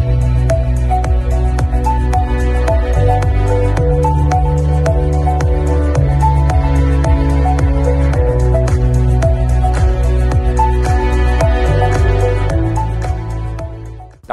大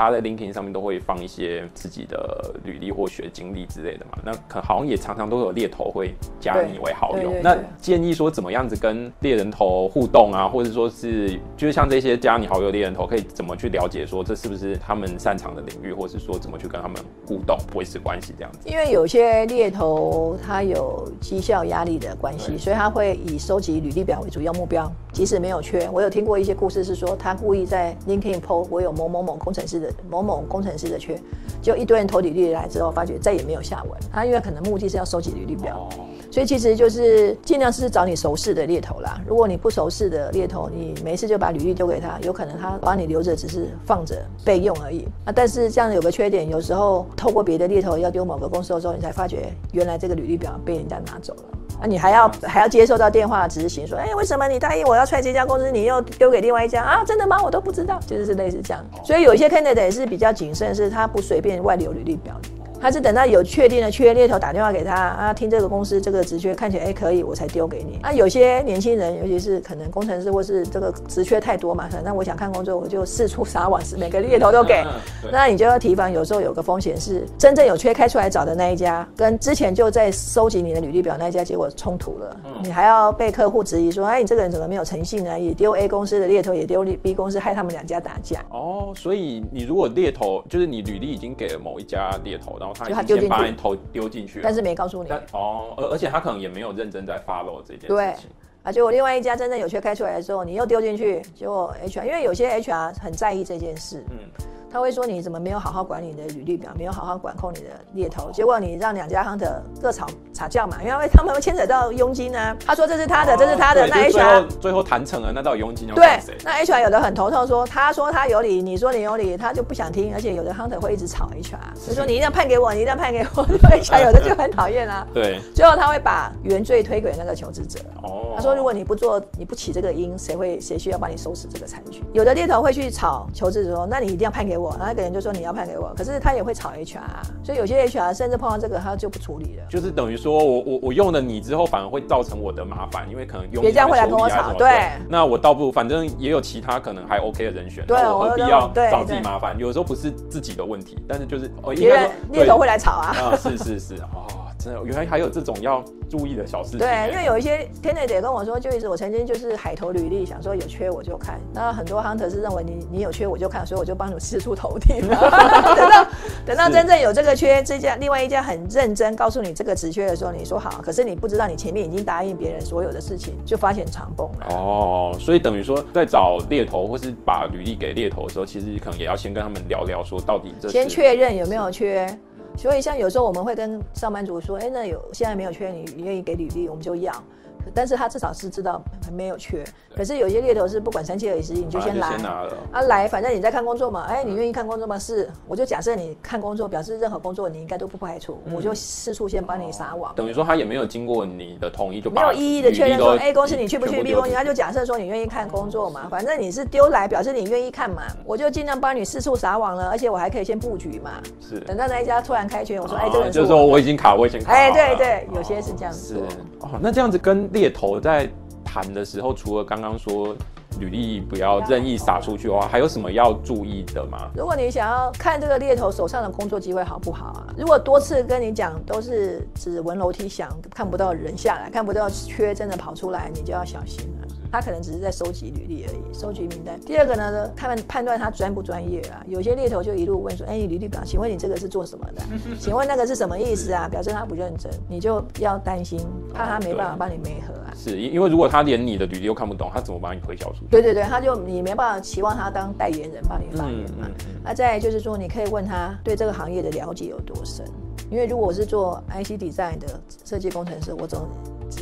家在 LinkedIn 上面都会放一些自己的履历或学经历之类的嘛，那可好像也常常都有猎头会加你为好友。那建议说怎么样子跟猎人头互动啊，或者说是就是像这些加你好友猎人头，可以怎么去了解说这是不是他们擅长的领域，或是说怎么去跟他们互动维持关系这样子？因为有些猎头他有绩效压力的关系，所以他会以收集履历表为主要目标，即使没有缺。我有听过一些故事是说，他故意在 LinkedIn PO 我有某某某工程师的。某某工程师的缺，就一堆人投履历来之后，发觉再也没有下文。他因为可能目的是要收集履历表，所以其实就是尽量是找你熟识的猎头啦。如果你不熟识的猎头，你没事就把履历丢给他，有可能他把你留着只是放着备用而已啊。但是这样有个缺点，有时候透过别的猎头要丢某个公司的时候，你才发觉原来这个履历表被人家拿走了。啊，你还要还要接受到电话执行，说，哎，为什么你答应我要踹这家公司，你又丢给另外一家啊？真的吗？我都不知道，就是类似这样。所以有一些 candidate 也是比较谨慎，是他不随便外流履历表的。他是等到有确定的缺猎头打电话给他啊，听这个公司这个职缺看起来哎可以，我才丢给你。啊，有些年轻人，尤其是可能工程师或是这个职缺太多嘛，反正我想看工作，我就四处撒网，是每个猎头都给。那你就要提防，有时候有个风险是，真正有缺开出来找的那一家，跟之前就在收集你的履历表那一家，结果冲突了，你还要被客户质疑说，哎，你这个人怎么没有诚信呢？也丢 A 公司的猎头，也丢 B 公司，害他们两家打架。哦，所以你如果猎头就是你履历已经给了某一家猎头，然后他就先把头丢进去，但是没告诉你。哦，而而且他可能也没有认真在 follow 这件事情。对，啊，结果另外一家真正有缺开出来的时候，你又丢进去，结果 HR，因为有些 HR 很在意这件事。嗯。他会说，你怎么没有好好管理你的履历表，没有好好管控你的猎头，结果你让两家 hunter 各吵吵架嘛，因为他们会牵扯到佣金呢、啊。他说这是他的，哦、这是他的，那 HR 最后最后谈成了，那到底佣金要？对，那 HR 有的很头痛说，说他说他有理，你说你有理，他就不想听，而且有的 hunter 会一直吵 HR，所以说你一定要判给我，你一定要判给我，HR 有的就很讨厌啊。对，最后他会把原罪推给那个求职者。哦，他说如果你不做，你不起这个因，谁会谁需要帮你收拾这个残局？有的猎头会去吵求职者说，那你一定要判给我，然后那个人就说。你要判给我，可是他也会吵 HR，所以有些 HR 甚至碰到这个他就不处理了。就是等于说我我我用了你之后，反而会造成我的麻烦，因为可能用别家会来跟我吵。对，那我倒不如反正也有其他可能还 OK 的人选，对，我何必要找自己麻烦？有时候不是自己的问题，但是就是别人猎头会来吵啊。啊，是是是哦。原来还有这种要注意的小事情。对，因为有一些 candidate 跟我说，就一直我曾经就是海投履历，想说有缺我就看。那很多 hunter 是认为你你有缺我就看，所以我就帮你四处投递。等 到 等到真正有这个缺，这家另外一家很认真告诉你这个职缺的时候，你说好，可是你不知道你前面已经答应别人所有的事情，就发现场崩了。哦，所以等于说在找猎头或是把履历给猎头的时候，其实可能也要先跟他们聊聊，说到底这先确认有没有缺。所以，像有时候我们会跟上班族说：“哎，那有现在没有缺，你愿意给履历，我们就要。”但是他至少是知道没有缺，可是有些猎头是不管三七二十一，你就先来，啊来，反正你在看工作嘛，哎，你愿意看工作吗？是，我就假设你看工作，表示任何工作你应该都不排除，我就四处先帮你撒网。等于说他也没有经过你的同意就没有一一的确认说，A 公司你去不去？B 公司他就假设说你愿意看工作嘛，反正你是丢来表示你愿意看嘛，我就尽量帮你四处撒网了，而且我还可以先布局嘛。是，等到那一家突然开缺，我说哎，这个就是说我已经卡，我已经卡。哎，对对，有些是这样子。是哦，那这样子跟猎头在。谈的时候，除了刚刚说履历不要任意撒出去的话，还有什么要注意的吗？如果你想要看这个猎头手上的工作机会好不好啊？如果多次跟你讲都是指纹楼梯响，看不到人下来，看不到缺真的跑出来，你就要小心。他可能只是在收集履历而已，收集名单。第二个呢，他们判断他专不专业啊。有些猎头就一路问说：“哎、欸，履历表，请问你这个是做什么的？请问那个是什么意思啊？”表示他不认真，你就要担心，怕他没办法帮你媒合啊。是，因为如果他连你的履历都看不懂，他怎么帮你推销出去？对对对，他就你没办法期望他当代言人帮你发言嘛。那、嗯嗯嗯、再就是说，你可以问他对这个行业的了解有多深，因为如果我是做 IC Design 的设计工程师，我总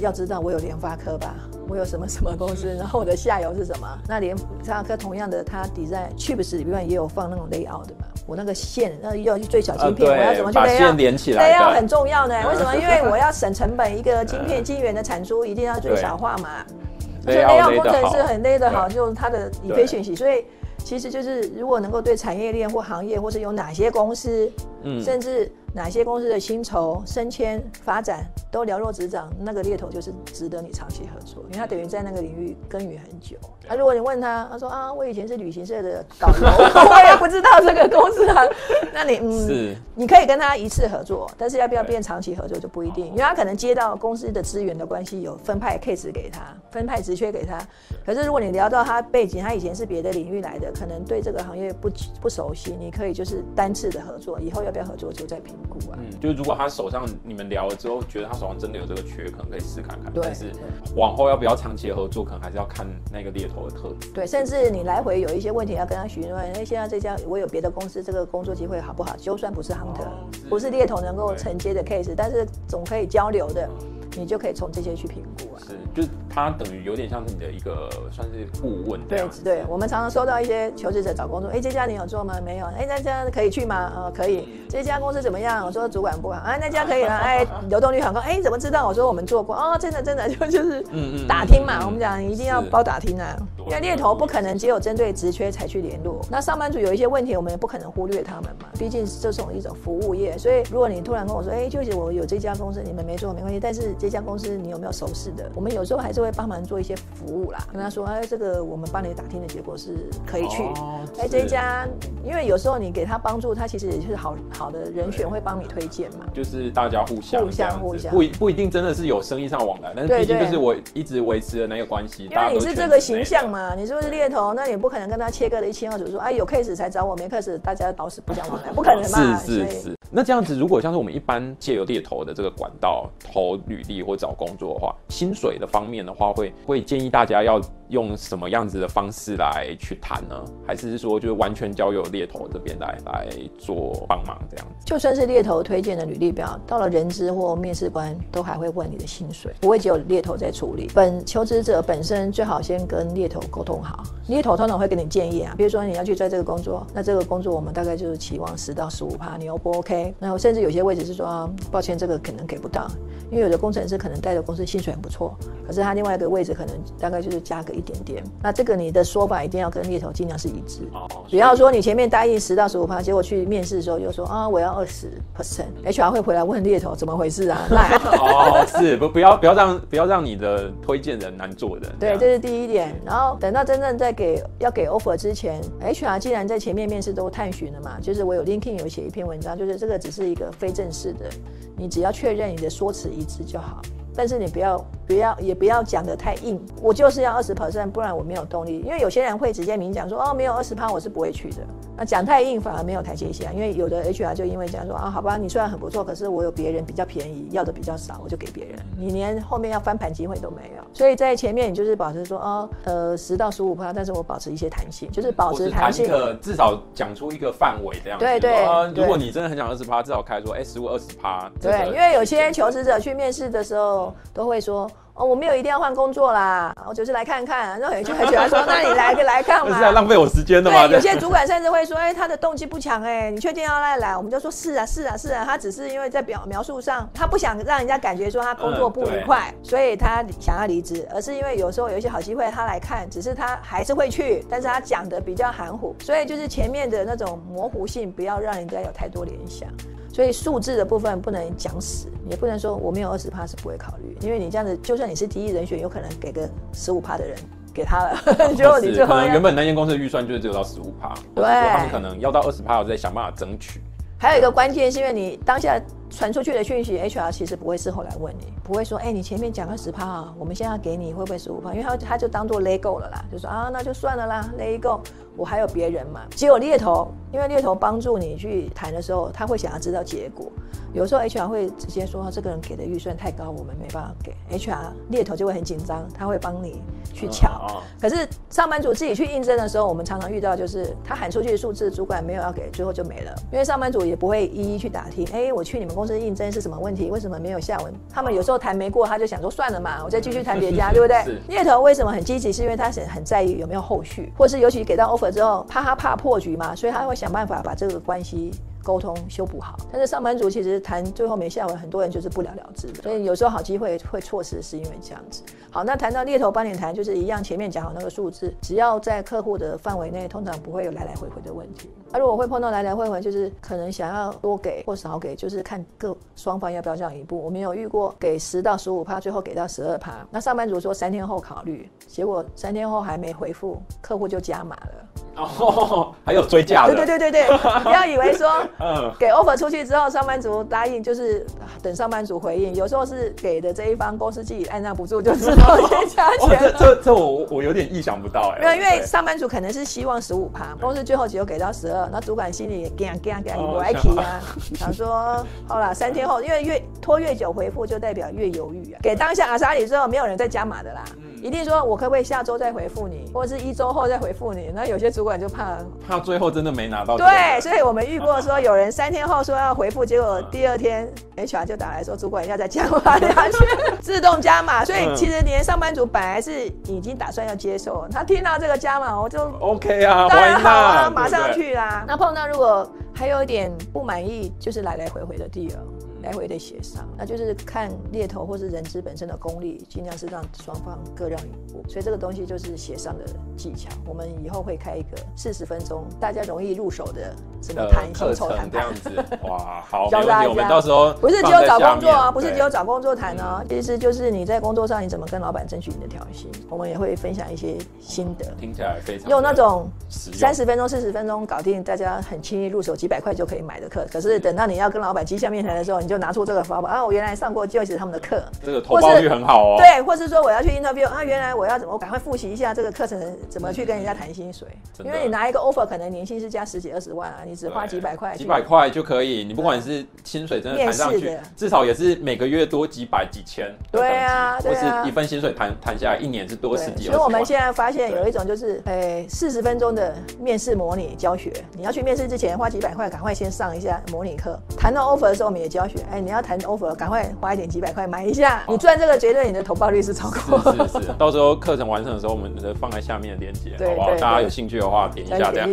要知道我有联发科吧。我有什么什么公司，然后我的下游是什么？那联发科同样的，它 design chips 里面也有放那种 layout 的嘛。我那个线，那要去最小晶片，我要怎么去 layout？把线连起来，layout 很重要呢。为什么？因为我要省成本，一个晶片晶圆的产出一定要最小化嘛。所以 layout 工程师很 lay 得好，就是它的 efficiency。所以其实就是如果能够对产业链或行业，或是有哪些公司，嗯，甚至。哪些公司的薪酬、升迁、发展都了若指掌，那个猎头就是值得你长期合作，因为他等于在那个领域耕耘很久。啊，如果你问他，他说啊，我以前是旅行社的导游，我也不知道这个公司啊，那你嗯，是你可以跟他一次合作，但是要不要变长期合作就不一定，因为他可能接到公司的资源的关系，有分派 case 给他，分派职缺给他。可是如果你聊到他背景，他以前是别的领域来的，可能对这个行业不不熟悉，你可以就是单次的合作，以后要不要合作就再评估啊。嗯，就是如果他手上你们聊了之后，觉得他手上真的有这个缺，可能可以试看看。对，但是往后要不要长期的合作，可能还是要看那个猎头的特质。对，甚至你来回有一些问题要跟他询问，哎，现在这家我有别的公司，这个工作机会好不好？就算不是 hunter，哦，是不是猎头能够承接的 case，但是总可以交流的。你就可以从这些去评估啊，是，就是他等于有点像是你的一个算是顾问这样子。对，对，我们常常收到一些求职者找工作，哎，这家你有做吗？没有，哎，那家可以去吗？呃，可以。这家公司怎么样？我说主管不好，啊，那家可以了，哎，流动率很高，哎，怎么知道？我说我们做过，哦，真的真的就 就是，嗯嗯，打听嘛，我们讲一定要包打听啊，因为猎头不可能只有针对职缺才去联络，那上班族有一些问题，我们也不可能忽略他们嘛，毕竟这种一种服务业，所以如果你突然跟我说，哎，就是我有这家公司，你们没做没关系，但是这家公司你有没有？熟识的，我们有时候还是会帮忙做一些服务啦，跟他说，哎，这个我们帮你打听的结果是可以去，哎、哦，这一家，因为有时候你给他帮助，他其实也是好好的人选，会帮你推荐嘛，就是大家互相互相互相，不不一定真的是有生意上往来，但是毕竟就是我一直维持的那个关系，因为你是这个形象嘛，你是不是猎头？那你不可能跟他切割的一清二楚，说，哎，有 case 才找我，没 case 大家老死不相往来，不可能嘛，是是是。那这样子，如果像是我们一般借由猎头的这个管道投履历或找工作的话，薪水的方面的话，会会建议大家要用什么样子的方式来去谈呢？还是说就是完全交由猎头这边来来做帮忙这样子？就算是猎头推荐的履历表，到了人资或面试官都还会问你的薪水，不会只有猎头在处理。本求职者本身最好先跟猎头沟通好，猎头通常会给你建议啊，比如说你要去做这个工作，那这个工作我们大概就是期望十到十五趴，你 O 不 OK？然后甚至有些位置是说，抱歉，这个可能给不到，因为有的工程师可能带的公司薪水很不错，可是他另外一个位置可能大概就是加个一点点。那这个你的说法一定要跟猎头尽量是一致。哦。不要说你前面答应十到十五趴，结果去面试的时候又说啊，我要二十 percent，HR 会回来问猎头怎么回事啊？那哦，是不不要不要让不要让你的推荐人难做人。对，这是第一点。然后等到真正在给要给 offer 之前，HR 既然在前面面试都探寻了嘛，就是我有 LinkedIn 有写一篇文章，就是这个只是。一个非正式的，你只要确认你的说辞一致就好，但是你不要。不要，也不要讲得太硬。我就是要二十 percent，不然我没有动力。因为有些人会直接明讲说，哦，没有二十趴，我是不会去的。那讲太硬反而没有台阶下。因为有的 HR 就因为这样说啊，好吧，你虽然很不错，可是我有别人比较便宜，要的比较少，我就给别人。你连后面要翻盘机会都没有。所以在前面你就是保持说，哦，呃，十到十五趴，但是我保持一些弹性，就是保持弹性。至少讲出一个范围这样子。对对，对。如果你真的很想二十趴，至少开说，哎，十五二十趴。对，因为有些求职者去面试的时候都会说。哦，我没有一定要换工作啦，我就是来看看。然后有些很喜欢说，那你来个来看嘛。是在浪费我时间的吗？对，有些主管甚至会说，哎，他的动机不强，哎，你确定要来来？我们就说是啊，是啊，是啊，他只是因为在表描述上，他不想让人家感觉说他工作不愉快，嗯、所以他想要离职，而是因为有时候有一些好机会他来看，只是他还是会去，但是他讲的比较含糊，所以就是前面的那种模糊性，不要让人家有太多联想。所以数字的部分不能讲死，也不能说我没有二十趴是不会考虑，因为你这样子，就算你是第一人选，有可能给个十五趴的人给他了，结果你最后可能原本那间公司的预算就是只有到十五趴，对，他们可能要到二十趴，我再想办法争取。还有一个关键是因为你当下传出去的讯息，HR 其实不会事后来问你，不会说，哎、欸，你前面讲二十趴啊，我们现在要给你会不会十五趴？因为他他就当做 let go 了啦，就说啊，那就算了啦，let go。我还有别人嘛？只有猎头，因为猎头帮助你去谈的时候，他会想要知道结果。有时候 HR 会直接说，这个人给的预算太高，我们没办法给。HR 猎头就会很紧张，他会帮你去抢。可是上班族自己去应征的时候，我们常常遇到就是他喊出去的数字，主管没有要给，最后就没了。因为上班族也不会一一去打听，哎，我去你们公司应征是什么问题？为什么没有下文？他们有时候谈没过，他就想说算了嘛，我再继续谈别家，对不对？猎头为什么很积极？是因为他很很在意有没有后续，或是尤其给到 offer。之后，怕他怕破局嘛，所以他会想想办法把这个关系沟通修补好。但是上班族其实谈最后没下文，很多人就是不了了之的。所以有时候好机会会错失，是因为这样子。好，那谈到猎头帮你谈，就是一样，前面讲好那个数字，只要在客户的范围内，通常不会有来来回回的问题。那、啊、如果会碰到来来回回，就是可能想要多给或少给，就是看各双方要不要这样一步。我们有遇过给十到十五趴，最后给到十二趴。那上班族说三天后考虑，结果三天后还没回复，客户就加码了。哦，还有追加的。对对对对对，不要以为说，嗯，给 offer 出去之后，上班族答应就是等上班族回应，有时候是给的这一方公司自己按捺不住，就知道先加钱。哦、这这这我我有点意想不到哎。没有，因为上班族可能是希望十五趴，公司最后只有给到十二，那主管心里也干干干不爱提啊，想说好了，三天后，因为越拖越久回复，就代表越犹豫啊。给当下阿莎里之后，没有人再加码的啦。一定说，我可不可以下周再回复你，或者是一周后再回复你？那有些主管就怕怕最后真的没拿到。对，所以我们遇过说有人三天后说要回复，结果第二天 HR 就打来说主管要再加码下去，自动加码。所以其实连上班族本来是已经打算要接受，他听到这个加码，我就 OK 啊，当然好啊，马上去啦。那碰到如果还有一点不满意，就是来来回回的地了。来回的协商，那就是看猎头或是人资本身的功力，尽量是让双方各让一步。所以这个东西就是协商的技巧。我们以后会开一个四十分钟，大家容易入手的什么谈薪酬谈判这样子。哇，好，教大家。我们到时候不是只有找工作啊，不是只有找工作谈哦，其实就是你在工作上你怎么跟老板争取你的调薪。我们也会分享一些心得，听起来非常用那种三十分钟、四十分钟搞定，大家很轻易入手几百块就可以买的课。可是等到你要跟老板绩下面谈的时候，你就就拿出这个法宝啊！我原来上过 Joyce 他们的课，这个投报率很好哦。对，或是说我要去 interview 啊，原来我要怎么，我赶快复习一下这个课程怎么去跟人家谈薪水。因为你拿一个 offer，可能年薪是加十几二十万啊，你只花几百块，几百块就可以。你不管是薪水真的谈上去，至少也是每个月多几百几千。对啊，或是一份薪水谈谈下来，一年是多十几。所以我们现在发现有一种就是，哎，四十分钟的面试模拟教学，你要去面试之前花几百块，赶快先上一下模拟课。谈到 offer 的时候，我们也教学。哎，你要谈 offer。赶快花一点几百块买一下，你赚这个绝对你的投报率是超高。是是是，到时候课程完成的时候，我们放在下面的链接，好不好？大家有兴趣的话点一下这样。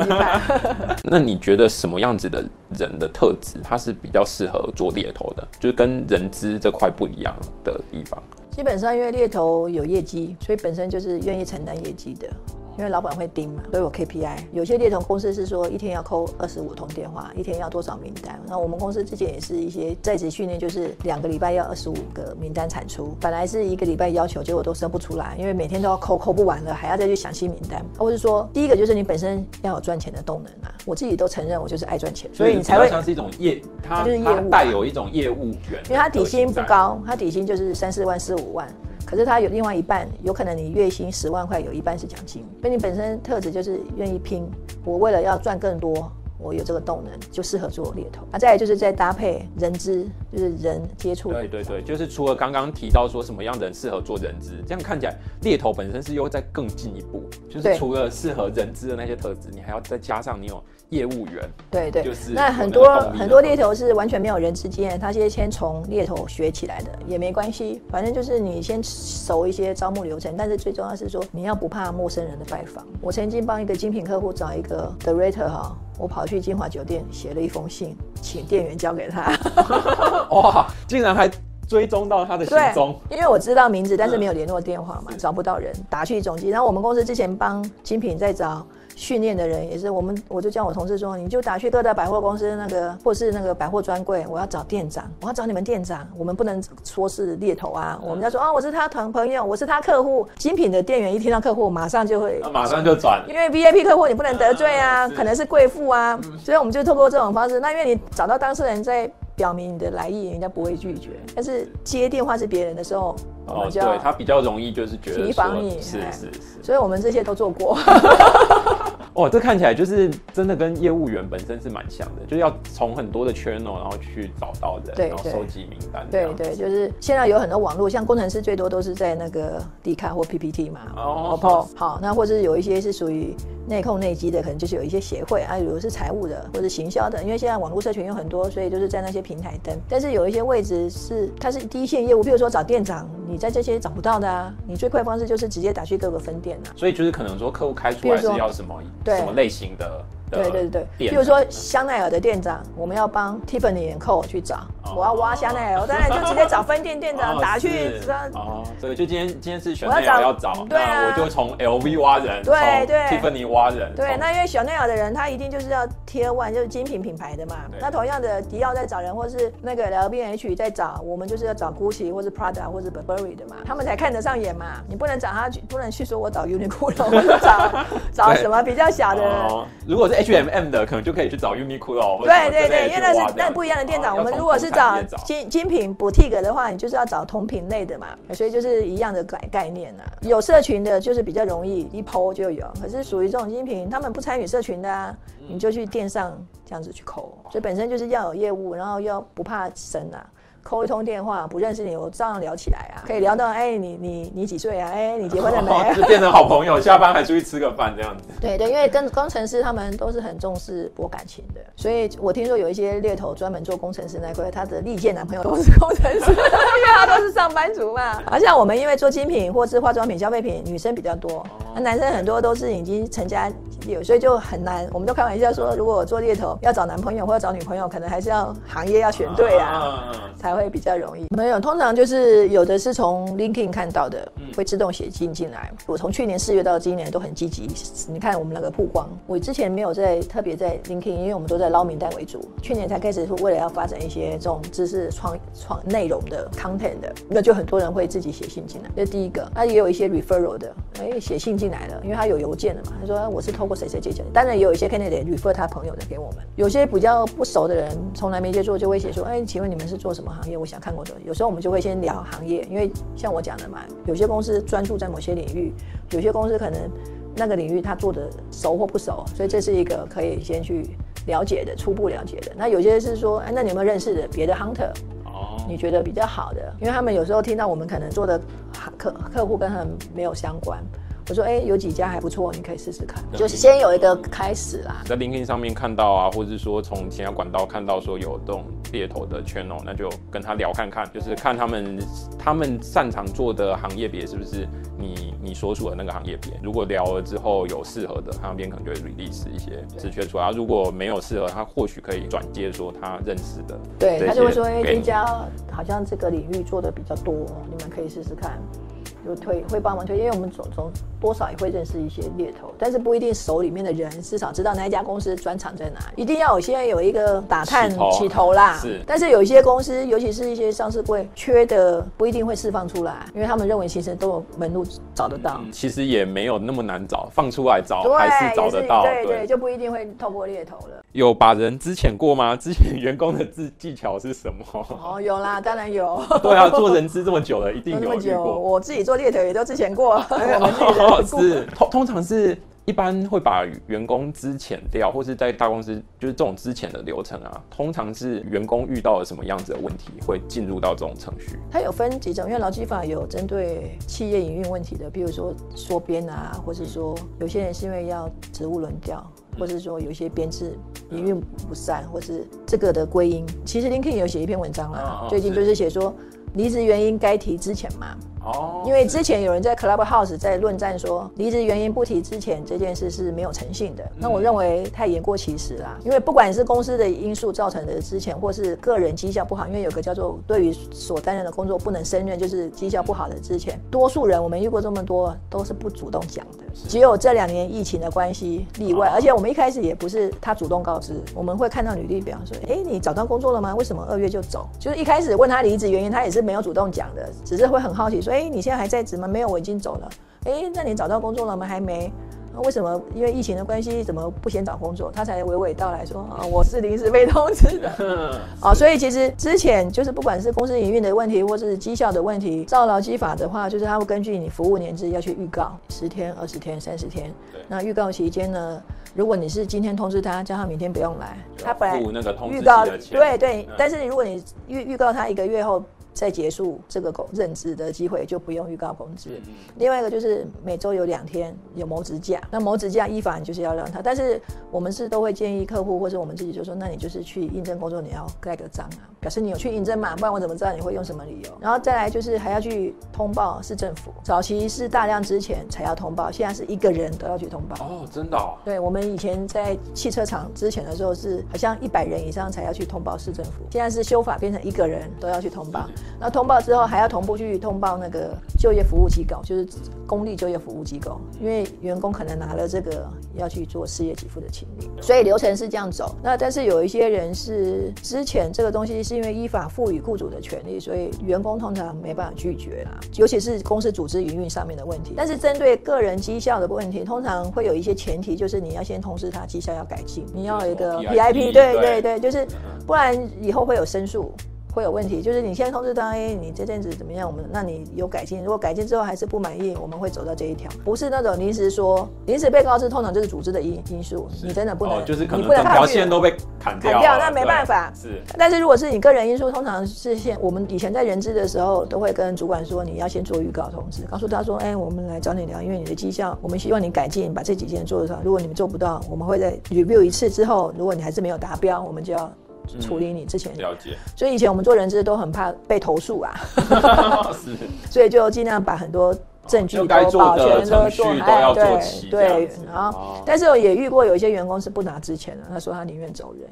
那你觉得什么样子的人的特质，他是比较适合做猎头的？就是跟人资这块不一样的地方。基本上因为猎头有业绩，所以本身就是愿意承担业绩的。因为老板会盯嘛，都有 KPI。有些猎头公司是说一天要扣二十五通电话，一天要多少名单。那我们公司之前也是一些在职训练，就是两个礼拜要二十五个名单产出。本来是一个礼拜要求，结果都生不出来，因为每天都要扣，扣不完了，还要再去想新名单。或者说，第一个就是你本身要有赚钱的动能啊。我自己都承认，我就是爱赚钱，所以你才会像是一种业，它就是业务，带有一种业务员，因为他底薪不高，他底薪就是三四万、四五万。可是他有另外一半，有可能你月薪十万块，有一半是奖金。所以你本身特质就是愿意拼，我为了要赚更多，我有这个动能，就适合做猎头。啊，再来就是再搭配人资，就是人接触。对对对，就是除了刚刚提到说什么样的人适合做人资，这样看起来猎头本身是又再更进一步，就是除了适合人资的那些特质，你还要再加上你有。业务员，对对，就是那很多很多猎头是完全没有人资经验，他先先从猎头学起来的也没关系，反正就是你先熟一些招募流程，但是最重要是说你要不怕陌生人的拜访。我曾经帮一个精品客户找一个 director 哈，我跑去金华酒店写了一封信，请店员交给他。哇，竟然还追踪到他的行踪，因为我知道名字，但是没有联络电话嘛，找不到人，打去总机。然后我们公司之前帮金品在找。训练的人也是我们，我就叫我同事说，你就打去各大百货公司那个，或是那个百货专柜，我要找店长，我要找你们店长，我们不能说是猎头啊，我们要说啊，我是他朋朋友，我是他客户。精品的店员一听到客户，马上就会，马上就转，因为 VIP 客户你不能得罪啊，可能是贵妇啊，所以我们就透过这种方式。那因为你找到当事人在表明你的来意，人家不会拒绝。但是接电话是别人的时候，我们就要对他比较容易就是觉得提防你，是是是，所以我们这些都做过。哦，这看起来就是真的跟业务员本身是蛮像的，就是要从很多的 channel 然后去找到人，对然后收集名单。对对，就是现在有很多网络，像工程师最多都是在那个 D 卡或 PPT 嘛。哦。好，好，那或者有一些是属于内控内机的，可能就是有一些协会啊，比如是财务的或者行销的，因为现在网络社群有很多，所以就是在那些平台登。但是有一些位置是它是第一线业务，比如说找店长，你在这些找不到的啊，你最快的方式就是直接打去各个分店啊。所以就是可能说客户开出来是要什么？对什么类型的对对对，比如说香奈儿的店长，我们要帮 Tiffany & Co 去找，我要挖香奈儿，我当然就直接找分店店长 打去。哦，所以就今天今天是香奈儿要找，对啊，我就从 LV 挖人，对对，Tiffany 挖人，对，那因为香奈儿的人他一定就是要 Tier One，就是精品品牌的嘛。那同样的，迪奥在找人，或是那个 LVMH 在找，我们就是要找 Gucci 或是 Prada 或是 Burberry 的嘛，他们才看得上眼嘛。你不能找他，不能去说我找 Uniqlo，找 找什么比较小的。如果是 H&M 的，可能就可以去找 Uniqlo。对对对，因为那是那不一样的店长。我们如果是找精精品 boutique 的话，你就是要找同品类的嘛，所以就是一样的概概念啊。有社群的，就是比较容易一 po 就有。可是属于这种精品，他们不参与社群的啊，你就去电商这样子去抠。所以本身就是要有业务，然后要不怕生啊。扣一通电话，不认识你，我照样聊起来啊，可以聊到哎、欸，你你你几岁啊？哎、欸，你结婚了没？哦、就变成好朋友，下班还出去吃个饭这样子。对对，因为跟工程师他们都是很重视博感情的，所以我听说有一些猎头专门做工程师那块，他的历届男朋友都是工程师，因为他都是上班族嘛。而像我们因为做精品或是化妆品、消费品，女生比较多，那、哦、男生很多都是已经成家有，所以就很难。我们都开玩笑说，如果我做猎头要找男朋友或者找女朋友，可能还是要行业要选对啊，啊才会比较容易。没有，通常就是有的是从 LinkedIn 看到的，会自动写进进来。我从去年四月到今年都很积极。你看我们那个曝光，我之前没有在特别在 LinkedIn，因为我们都在捞名单为主。去年才开始，为了要发展一些这种知识创创内容的 content 的，那就很多人会自己写信进来。这是第一个，他也有一些 referral 的，哎，写信进来了，因为他有邮件的嘛。他说我是透过谁谁介绍的，当然也有一些 candidate refer 他朋友的给我们。有些比较不熟的人，从来没接触，就会写说，哎，请问你们是做什么行业？我想看过的。有时候我们就会先聊行业，因为像我讲的嘛，有些公司专注在某些领域，有些公司可能那个领域他做的熟或不熟，所以这是一个可以先去了解的、初步了解的。那有些是说，哎，那你有没有认识的别的 hunter？哦，你觉得比较好的？因为他们有时候听到我们可能做的客客户跟他们没有相关。我说，哎、欸，有几家还不错，你可以试试看。就是先有一个开始啦。在 LinkedIn 上面看到啊，或者是说从其他管道看到说有这种猎头的 channel，那就跟他聊看看，就是看他们他们擅长做的行业别是不是你你所属的那个行业别。如果聊了之后有适合的，他那边可能就会 release 一些职缺出来。如果没有适合，他或许可以转接说他认识的。对，他就会说，哎、欸，这家好像这个领域做的比较多，你们可以试试看。就推会帮忙推，因为我们总总多少也会认识一些猎头，但是不一定手里面的人至少知道哪一家公司专长在哪里，一定要有些有一个打探起头，啦。是，但是有一些公司，尤其是一些上市柜，缺的不一定会释放出来，因为他们认为其实都有门路找得到。嗯、其实也没有那么难找，放出来找还是找得到。对对，对，就不一定会透过猎头了。有把人之前过吗？之前员工的技技巧是什么？哦，有啦，当然有。对啊，做人资这么久了，一定有。这么久，我自己做猎头也都之前过。哦，是通通常是一般会把员工资遣掉，或是在大公司就是这种资遣的流程啊。通常是员工遇到了什么样子的问题，会进入到这种程序？它有分几种，因为劳基法有针对企业营运问题的，比如说缩编啊，或是说有些人是因为要职务轮调。或是说有一些编制营运不善，或是这个的归因，其实 LinkedIn 有写一篇文章啦，最近就是写说离职原因该提资遣吗？哦，因为之前有人在 Clubhouse 在论战说，离职原因不提之前这件事是没有诚信的。那我认为太言过其实啦，因为不管是公司的因素造成的之前，或是个人绩效不好，因为有个叫做对于所担任的工作不能胜任，就是绩效不好的之前，多数人我们遇过这么多都是不主动讲的，只有这两年疫情的关系例外。而且我们一开始也不是他主动告知，我们会看到履历表说，哎，你找到工作了吗？为什么二月就走？就是一开始问他离职原因，他也是没有主动讲的，只是会很好奇说。哎，你现在还在职吗？没有，我已经走了。哎，那你找到工作了吗？还没。为什么？因为疫情的关系，怎么不先找工作？他才娓娓道来说啊，我是临时被通知的。啊，所以其实之前就是不管是公司营运的问题，或是绩效的问题，照劳基法的话，就是他会根据你服务年资要去预告十天、二十天、三十天。那预告期间呢，如果你是今天通知他，叫他明天不用来，他本来预告对对，但是如果你预预告他一个月后。再结束这个工任职的机会，就不用预告工资。另外一个就是每周有两天有谋职假，那谋职假依法你就是要让他，但是我们是都会建议客户或者我们自己就说，那你就是去应征工作，你要盖个章啊，表示你有去应征嘛，不然我怎么知道你会用什么理由？然后再来就是还要去通报市政府，早期是大量之前才要通报，现在是一个人都要去通报。哦，真的哦？对，我们以前在汽车厂之前的时候是好像一百人以上才要去通报市政府，现在是修法变成一个人都要去通报。那通报之后还要同步去通报那个就业服务机构，就是公立就业服务机构，因为员工可能拿了这个要去做失业给付的请领，所以流程是这样走。那但是有一些人是之前这个东西是因为依法赋予雇主的权利，所以员工通常没办法拒绝啦，尤其是公司组织营运上面的问题。但是针对个人绩效的问题，通常会有一些前提，就是你要先通知他绩效要改进，你要有一个 PIP，对对对，就是不然以后会有申诉。会有问题，就是你现在通知他，哎，你这阵子怎么样？我们那你有改进，如果改进之后还是不满意，我们会走到这一条，不是那种临时说临时被告知，通常就是组织的因因素，你真的不能，哦、就是可能整条线都被砍掉，砍掉，那没办法。是，但是如果是你个人因素，通常是现我们以前在人资的时候，都会跟主管说，你要先做预告通知，告诉他说，哎，我们来找你聊，因为你的绩效，我们希望你改进，把这几件做得上。如果你们做不到，我们会在 review 一次之后，如果你还是没有达标，我们就要。处理你之前、嗯、了解，所以以前我们做人质都很怕被投诉啊，是，所以就尽量把很多证据都保全都做，哎，对对，然后，但是我也遇过有一些员工是不拿之前的，他说他宁愿走人。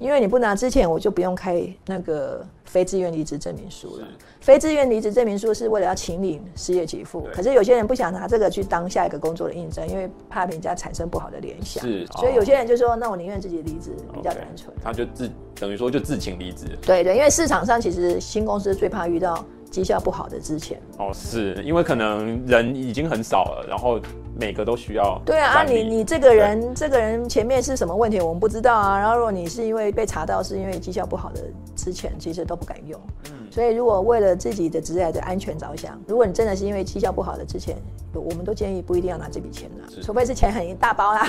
因为你不拿之前，我就不用开那个非自愿离职证明书了。非自愿离职证明书是为了要请领失业给付，可是有些人不想拿这个去当下一个工作的应征，因为怕人家产生不好的联想。是，所以有些人就说：“那我宁愿自己离职，比较单纯。”他就自等于说就自请离职。对对，因为市场上其实新公司最怕遇到。绩效不好的之前哦，是因为可能人已经很少了，然后每个都需要。对啊，啊你你这个人这个人前面是什么问题，我们不知道啊。然后如果你是因为被查到是因为绩效不好的之前，其实都不敢用。嗯。所以如果为了自己的职业的安全着想，如果你真的是因为绩效不好的之前，我们都建议不一定要拿这笔钱啦，除非是钱很一大包啦。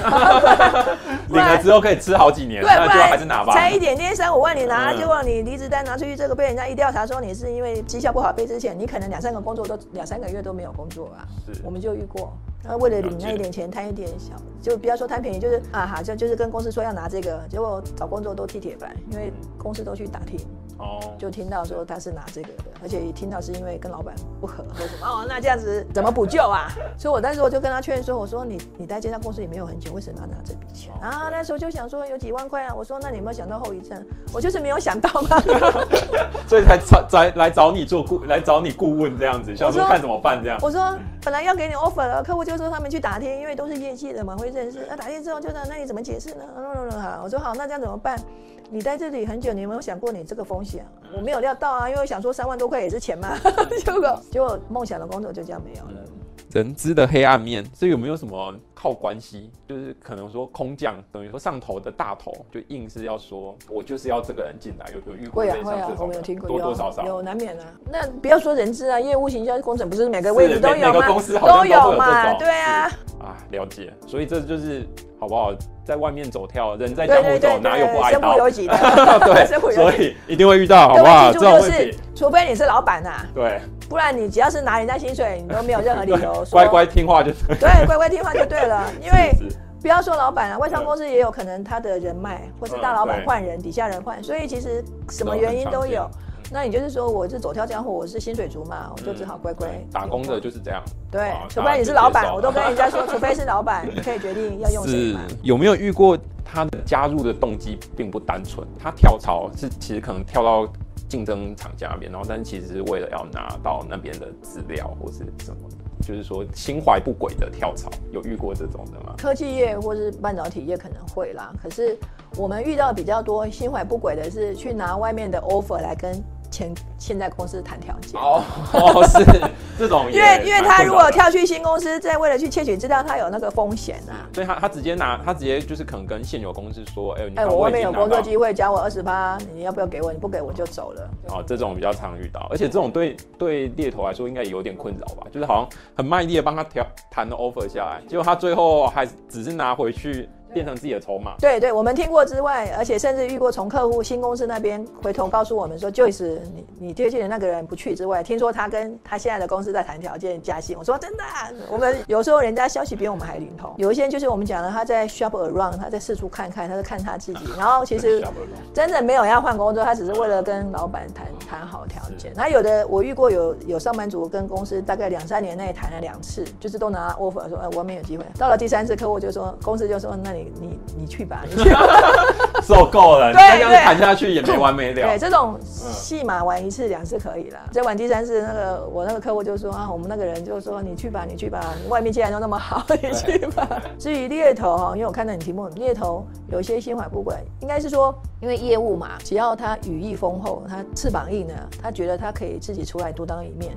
领了之后可以吃好几年，那就还是拿吧。才一点点三五万你拿，结果你离职单拿出去，这个被人家一调查说你是因为绩效不好。被之前，你可能两三个工作都两三个月都没有工作啊。是，我们就遇过，那为了领那一点钱，贪一点小，就不要说贪便宜，就是啊哈，就就是跟公司说要拿这个，结果找工作都踢铁板，因为公司都去打听，哦，就听到说他是拿这个的，而且一听到是因为跟老板不合或什么，哦，那这样子怎么补救啊？所以我当时我就跟他劝说，我说你你待这家公司也没有很久，为什么要拿这笔钱？然后那时候就想说有几万块啊，我说那你有没有想到后遗症？我就是没有想到嘛，所以才找来来找你做顾来找你顾问这样子，想说看怎么办这样。我说本来要给你 offer 了，客户就说他们去打听，因为都是业绩的嘛，会认识。那打听之后就说那你怎么解释呢？好，我说好，那这样怎么办？你在这里很久，你有没有想过你这个风险？我没有料到啊，因为我想说三万多块也是钱嘛，结果结果梦想的工作就这样没有了。人资的黑暗面，这有没有什么靠关系？就是可能说空降，等于说上头的大头就硬是要说，我就是要这个人进来，有有遇过这种？会啊会啊，我没有听过，多多少少有，有难免啊。那不要说人资啊，业务行销工程不是每个位置都有吗？每个公司好像都有嘛，对啊。啊，了解。所以这就是好不好？在外面走跳，人在江湖走，哪有不挨刀？对，所以一定会遇到，好不好？这种问题，除非你是老板呐。对。不然你只要是拿人家薪水，你都没有任何理由说乖乖听话就对。对，乖乖听话就对了。因为不要说老板啊，外商公司也有可能他的人脉，或是大老板换人，底下人换，所以其实什么原因都有。那你就是说我是走跳江湖，我是薪水族嘛，我就只好乖乖打工的，就是这样。对，除非你是老板，我都跟人家说，除非是老板，你可以决定要用谁嘛。有没有遇过他的加入的动机并不单纯，他跳槽是其实可能跳到。竞争厂家那边，然后但是其实是为了要拿到那边的资料或是什么，就是说心怀不轨的跳槽，有遇过这种的吗？科技业或是半导体业可能会啦，可是我们遇到比较多心怀不轨的是去拿外面的 offer 来跟。前现在公司谈条件哦 哦是这种，因为因为他如果跳去新公司，再为了去窃取资料，他有那个风险啊。所以他他直接拿他直接就是可能跟现有公司说，哎哎，我外面有工作机会，加我二十八，你要不要给我？你不给我就走了。哦，这种比较常遇到，而且这种对对猎头来说应该也有点困扰吧？就是好像很卖力的帮他调谈了 offer 下来，结果他最后还只是拿回去。变成自己的筹码。对对，我们听过之外，而且甚至遇过从客户新公司那边回头告诉我们说，Joyce，你你推荐的那个人不去之外，听说他跟他现在的公司在谈条件加薪。我说真的，啊，我们有时候人家消息比我们还灵通。有一些就是我们讲的，他在 shop around，他在四处看看，他在看他自己。然后其实真的没有要换工作，他只是为了跟老板谈谈好条件。那有的我遇过有有上班族跟公司大概两三年内谈了两次，就是都拿 offer 说，哎，我没有机会。到了第三次，客户就说，公司就说，那你你你去吧，你去吧。受够了，对，这样谈下去也没完没了。对，这种戏码玩一次两次可以了，再玩第三次，那个我那个客户就说啊，我们那个人就说，你去吧，你去吧，你外面既然都那么好，你去吧。至于猎头哈，因为我看到你题目，猎头有些心怀不轨，应该是说，因为业务嘛，只要他羽翼丰厚，他翅膀硬呢，他觉得他可以自己出来独当一面。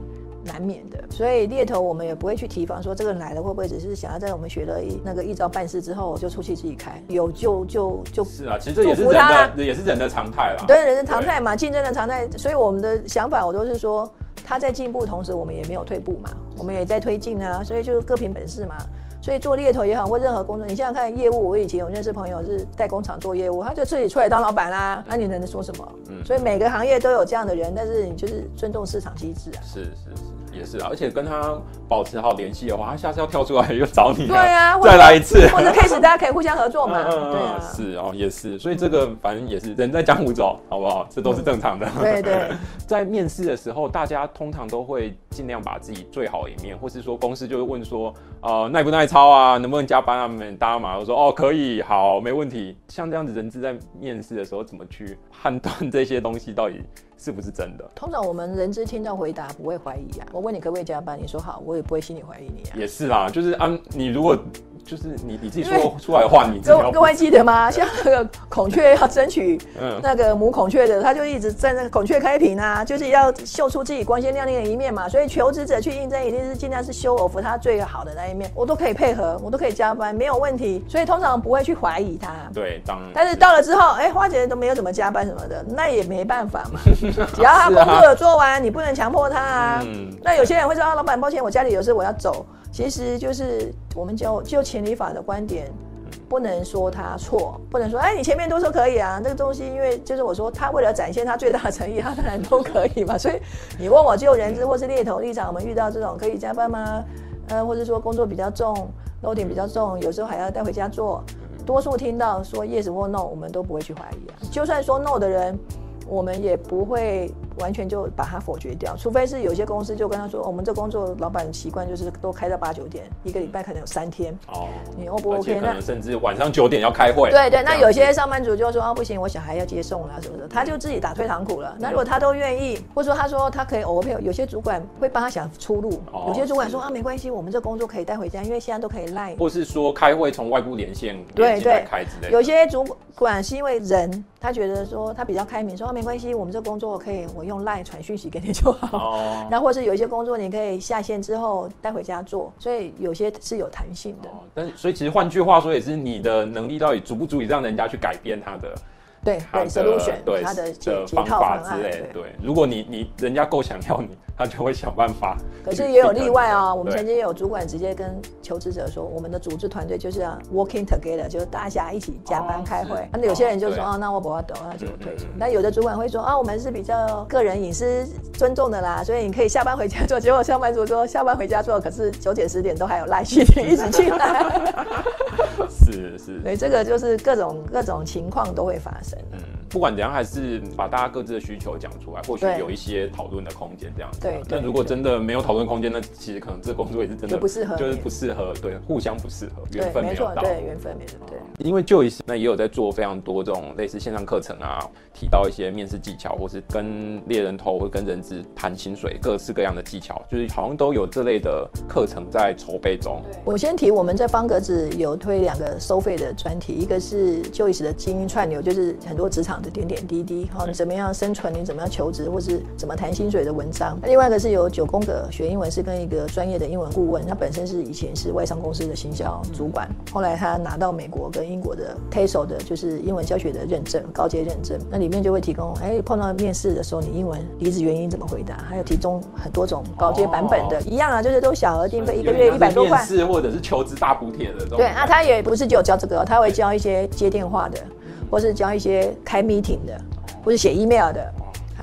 难免的，所以猎头我们也不会去提防说这个人来了会不会只是想要在我们学了一那个一招半式之后就出去自己开，有就就就。是啊，其实这也是人的也是人的常态啦。对，人的常态嘛，竞争的常态。所以我们的想法我都是说他在进步，同时我们也没有退步嘛，我们也在推进啊，所以就是各凭本事嘛。所以做猎头也好，或任何工作，你想想看，业务，我以前有认识朋友是代工厂做业务，他就自己出来当老板啦，那你能说什么？嗯。所以每个行业都有这样的人，但是你就是尊重市场机制啊。是是是。也是啊，而且跟他保持好联系的话，他下次要跳出来又找你，对啊，再来一次，或者 case 大家可以互相合作嘛，嗯、对啊，是哦，也是，所以这个反正也是人在江湖走，好不好？这都是正常的。嗯、对对，在面试的时候，大家通常都会尽量把自己最好的一面，或是说公司就会问说，呃，耐不耐操啊，能不能加班啊？大家马上都说哦，可以，好，没问题。像这样子，人资在面试的时候怎么去判断这些东西到底？是不是真的？通常我们人之听到回答不会怀疑啊。我问你可不可以加班，你说好，我也不会心里怀疑你啊。也是啦，就是啊，你如果。就是你你自己说出来的话，你各各位记得吗？像那个孔雀要争取那个母孔雀的，他就一直在那个孔雀开屏啊，就是要秀出自己光鲜亮丽的一面嘛。所以求职者去应征，一定是尽量是 show off 他最好的那一面。我都可以配合，我都可以加班，没有问题。所以通常不会去怀疑他。对，当然。但是到了之后，哎、欸，花姐都没有怎么加班什么的，那也没办法嘛。只要他工作有做完，你不能强迫他啊。那有些人会说啊，老板，抱歉，我家里有事，我要走。其实就是我们就就情理法的观点，不能说他错，不能说哎，你前面都说可以啊，那个东西，因为就是我说他为了展现他最大的诚意，他当然都可以嘛。所以你问我就人资或是猎头立场，我们遇到这种可以加班吗？呃，或者说工作比较重，load 比较重，有时候还要带回家做，多数听到说 yes 或 no，我们都不会去怀疑啊。就算说 no 的人，我们也不会。完全就把它否决掉，除非是有些公司就跟他说，哦、我们这工作老板习惯就是都开到八九点，一个礼拜可能有三天。哦，你 O 不 OK？那甚至晚上九点要开会。对对，那有些上班族就说啊，不行，我小孩要接送啊什么的，他就自己打退堂鼓了。那如果他都愿意，或者说他说他可以偶尔配合，有些主管会帮他想出路。哦、有些主管说啊，没关系，我们这工作可以带回家，因为现在都可以赖。或是说开会从外部连线对对开之类的。有些主管是因为人，他觉得说他比较开明，说啊没关系，我们这工作可以我用赖传讯息。给你就好，哦，然后或是有一些工作你可以下线之后带回家做，所以有些是有弹性的。哦，但所以其实换句话说，也是你的能力到底足不足以让人家去改变他的。对，对，solution，对他的的方法之类的。对，如果你你人家够想要你，他就会想办法。可是也有例外啊，我们曾经有主管直接跟求职者说，我们的组织团队就是要 working together，就是大家一起加班开会。那有些人就说哦，那我不要等，那就退出。那有的主管会说啊，我们是比较个人隐私尊重的啦，所以你可以下班回家做。结果上班族说下班回家做，可是九点十点都还有赖续一直进来。是是，对，这个就是各种各种情况都会发生。嗯，不管怎样，还是把大家各自的需求讲出来，或许有一些讨论的空间，这样子。对。但如果真的没有讨论空间，那其实可能这工作也是真的不适合，就是不适合，对，互相不适合，缘分没有到。对，缘分没有。对。因为 Joyce 那也有在做非常多这种类似线上课程啊，提到一些面试技巧，或是跟猎人头或跟人资谈薪水，各式各样的技巧，就是好像都有这类的课程在筹备中。我先提，我们在方格子有推两个收费的专题，一个是 Joyce 的精英串流，就是很多职场的点点滴滴，好，你怎么样生存，你怎么样求职，或是怎么谈薪水的文章。另外一个是由九宫格学英文是跟一个专业的英文顾问，他本身是以前是外商公司的行销主管，后来他拿到美国跟英国的 TESOL 的就是英文教学的认证，高阶认证，那里面就会提供，哎，碰到面试的时候你英文离职原因怎么回答，还有提供很多种高阶版本的，哦、一样啊，就是都小额定费，一个月一百多块。面试或者是求职大补贴的。对，那他也不是只有教这个，他会教一些接电话的，或是教一些开 meeting 的，或是写 email 的。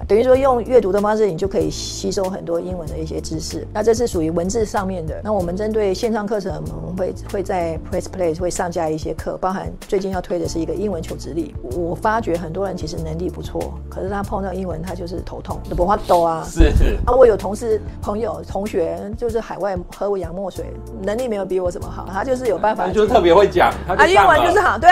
等于说用阅读的方式，你就可以吸收很多英文的一些知识。那这是属于文字上面的。那我们针对线上课程，我们会会在 Press Play 会上架一些课，包含最近要推的是一个英文求职力。我发觉很多人其实能力不错，可是他碰到英文，他就是头痛，就不发抖啊。是是。啊，我有同事、朋友、同学，就是海外喝过洋墨水，能力没有比我怎么好，他就是有办法，就是特别会讲，他啊，英文就是好，对。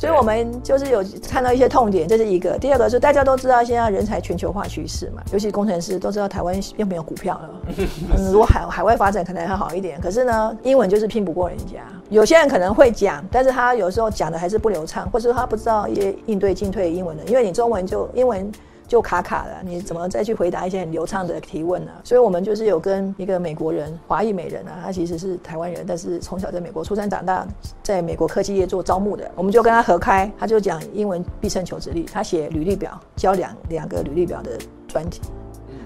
所以，我们就是有看到一些痛点，这是一个。第二个是大家都知道，现在人才全球化趋势嘛，尤其工程师都知道台湾又没有股票了。嗯，如果海海外发展可能还好一点，可是呢，英文就是拼不过人家。有些人可能会讲，但是他有时候讲的还是不流畅，或者说他不知道一些应对进退英文的，因为你中文就英文。就卡卡的，你怎么再去回答一些很流畅的提问呢？所以，我们就是有跟一个美国人，华裔美人啊，他其实是台湾人，但是从小在美国出生长大，在美国科技业做招募的，我们就跟他合开，他就讲英文必胜求职力，他写履历表，交两两个履历表的专题。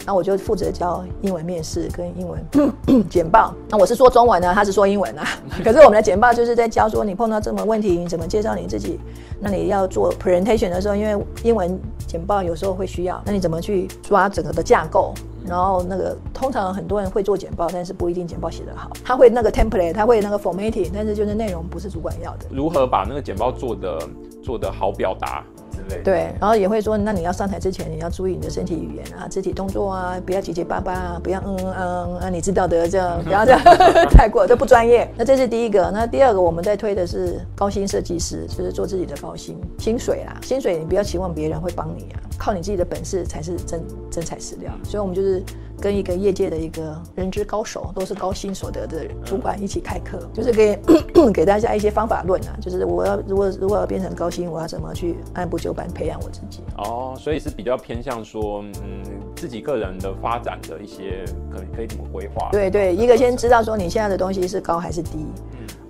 那我就负责教英文面试跟英文 简报。那我是说中文呢，他是说英文啊。可是我们的简报就是在教说，你碰到这么问题，你怎么介绍你自己？那你要做 presentation 的时候，因为英文简报有时候会需要，那你怎么去抓整个的架构？然后那个通常很多人会做简报，但是不一定简报写得好。他会那个 template，他会那个 formatting，但是就是内容不是主管要的。如何把那个简报做得做得好表达？对，然后也会说，那你要上台之前，你要注意你的身体语言啊，肢体动作啊，不要结结巴巴啊，不要嗯嗯嗯啊，你知道的，这样 不要这样 太过，这不专业。那这是第一个，那第二个我们在推的是高薪设计师，就是做自己的高薪薪水啦，薪水你不要期望别人会帮你啊，靠你自己的本事才是真真材实料。所以我们就是。跟一个业界的一个人之高手，都是高薪所得的主管一起开课，就是给 给大家一些方法论啊，就是我要如果如果要变成高薪，我要怎么去按部就班培养我自己。哦，所以是比较偏向说，嗯，自己个人的发展的一些可以可以怎么规划？对对，一个先知道说你现在的东西是高还是低，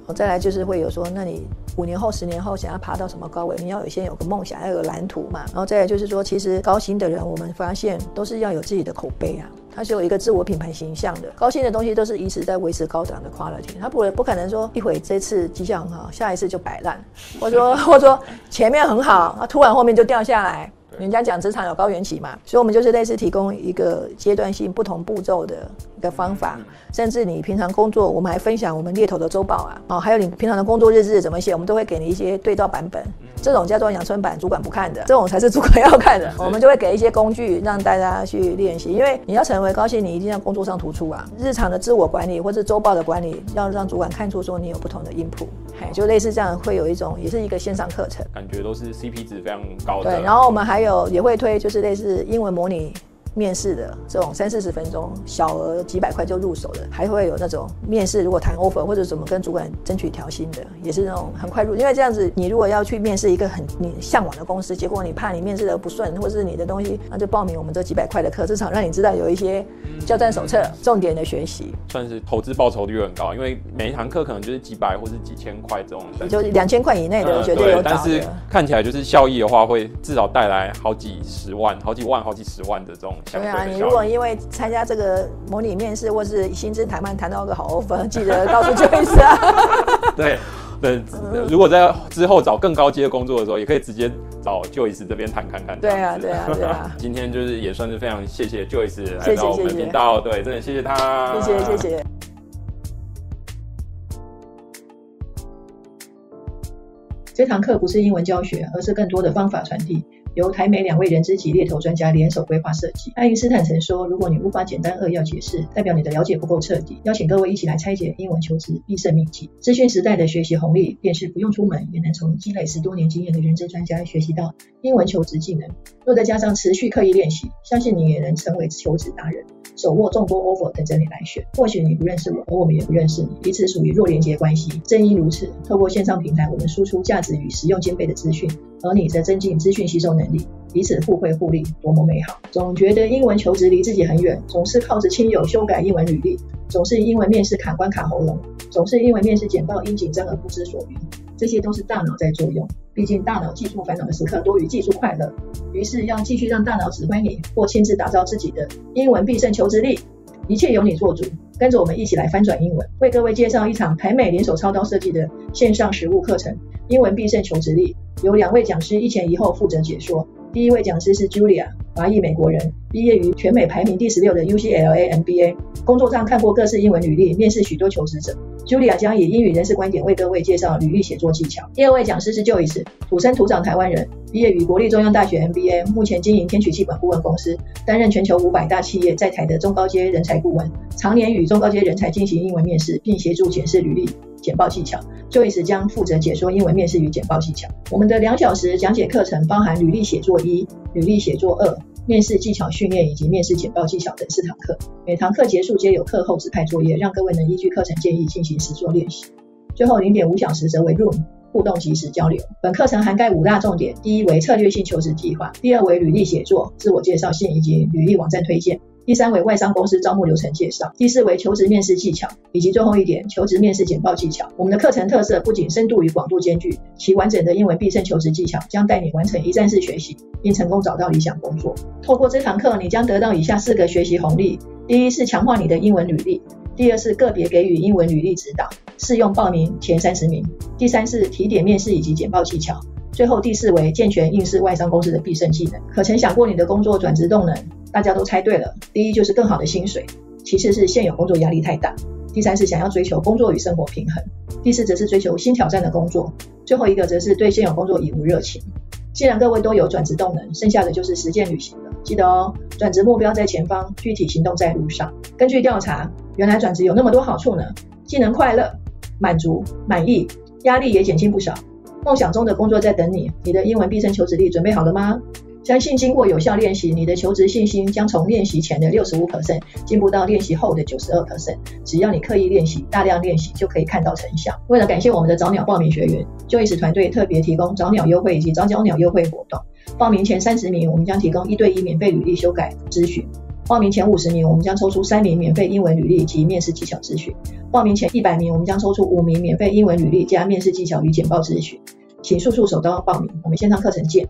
嗯，再来就是会有说，那你五年后、十年后想要爬到什么高位，你要有先有个梦想，要有个蓝图嘛。然后再来就是说，其实高薪的人，我们发现都是要有自己的口碑啊。它是有一个自我品牌形象的，高薪的东西都是一直在维持高档的 quality，它不不可能说一会这次绩效很好，下一次就摆烂，或者说或者说前面很好，它突然后面就掉下来。人家讲职场有高原期嘛，所以我们就是类似提供一个阶段性不同步骤的一个方法，甚至你平常工作，我们还分享我们猎头的周报啊，哦，还有你平常的工作日志怎么写，我们都会给你一些对照版本。这种叫做阳春版，主管不看的，这种才是主管要看的。我们就会给一些工具让大家去练习，因为你要成为高薪，你一定要工作上突出啊。日常的自我管理或者周报的管理，要让主管看出说你有不同的 input，就类似这样，会有一种也是一个线上课程，感觉都是 CP 值非常高的。对，然后我们还有也会推，就是类似英文模拟。面试的这种三四十分钟，小额几百块就入手的，还会有那种面试如果谈 offer 或者怎么跟主管争取调薪的，也是那种很快入。因为这样子，你如果要去面试一个很你向往的公司，结果你怕你面试的不顺，或者是你的东西，那就报名我们这几百块的课，至少让你知道有一些教战手册，重点的学习，算是投资报酬率很高。因为每一堂课可能就是几百或是几千块这种，就两千块以内的绝对有。但是看起来就是效益的话，会至少带来好几十万、好几万、好几十万的这种。对啊，你如果因为参加这个模拟面试，或是薪资谈判谈到个好 offer，记得告诉 Joyce 啊。对对，如果在之后找更高阶的工作的时候，也可以直接找 Joyce 这边谈看看。对啊，对啊，对啊。今天就是也算是非常谢谢 Joyce 来到我们频道，对，真的谢谢他。谢谢谢谢。这堂课不是英文教学，而是更多的方法传递。由台美两位人资及猎头专家联手规划设计。爱因斯坦曾说：“如果你无法简单扼要解释，代表你的了解不够彻底。”邀请各位一起来拆解英文求职必胜秘籍。资讯时代的学习红利，便是不用出门也能从积累十多年经验的人资专家学习到英文求职技能。若再加上持续刻意练习，相信你也能成为求职达人。手握众多 offer 等着你来选。或许你不认识我，而我们也不认识你，彼此属于弱连接关系。正因如此，透过线上平台，我们输出价值与实用兼备的资讯，而你则增进资讯吸收能力，彼此互惠互利，多么美好！总觉得英文求职离自己很远，总是靠着亲友修改英文履历，总是英文面试卡关卡喉咙，总是英文面试简报因紧张而不知所云。这些都是大脑在作用，毕竟大脑技术烦恼的时刻多于技术快乐。于是要继续让大脑指挥你，或亲自打造自己的英文必胜求职力，一切由你做主。跟着我们一起来翻转英文，为各位介绍一场台美联手操刀设计的线上实务课程《英文必胜求职力》，由两位讲师一前一后负责解说。第一位讲师是 Julia，华裔美国人，毕业于全美排名第十六的 UCLA MBA，工作上看过各式英文履历，面试许多求职者。Julia 将以英语人士观点为各位介绍履历写作技巧。第二位讲师是 Joyce，土生土长台湾人，毕业于国立中央大学 MBA，目前经营天取气管顾问公司，担任全球五百大企业在台的中高阶人才顾问，常年与中高阶人才进行英文面试，并协助检视履历。简报技巧，Joyce 将负责解说英文面试与简报技巧。我们的两小时讲解课程包含履历写作一、履历写作二、面试技巧训练以及面试简报技巧等四堂课。每堂课结束皆有课后指派作业，让各位能依据课程建议进行实作练习。最后零点五小时则为 Room 互动及时交流。本课程涵盖五大重点：第一为策略性求职计划；第二为履历写作、自我介绍信以及履历网站推荐。第三为外商公司招募流程介绍，第四为求职面试技巧，以及最后一点求职面试简报技巧。我们的课程特色不仅深度与广度兼具，其完整的英文必胜求职技巧将带你完成一站式学习，并成功找到理想工作。透过这堂课，你将得到以下四个学习红利：第一是强化你的英文履历；第二是个别给予英文履历指导，适用报名前三十名；第三是提点面试以及简报技巧；最后第四为健全应试外商公司的必胜技能。可曾想过你的工作转职动能？大家都猜对了，第一就是更好的薪水，其次是现有工作压力太大，第三是想要追求工作与生活平衡，第四则是追求新挑战的工作，最后一个则是对现有工作已无热情。既然各位都有转职动能，剩下的就是实践旅行了。记得哦，转职目标在前方，具体行动在路上。根据调查，原来转职有那么多好处呢，既能快乐、满足、满意，压力也减轻不少。梦想中的工作在等你，你的英文必胜求职力准备好了吗？相信经过有效练习，你的求职信心将从练习前的六十五 percent 进步到练习后的九十二 percent。只要你刻意练习，大量练习，就可以看到成效。为了感谢我们的早鸟报名学员，Joyce 团队特别提供早鸟优惠以及早鸟优惠活动。报名前三十名，我们将提供一对一免费履历修改咨询；报名前五十名，我们将抽出三名免费英文履历及面试技巧咨询；报名前一百名，我们将抽出五名免费英文履历加面试技巧与简报咨询。请速速手刀报名，我们线上课程见。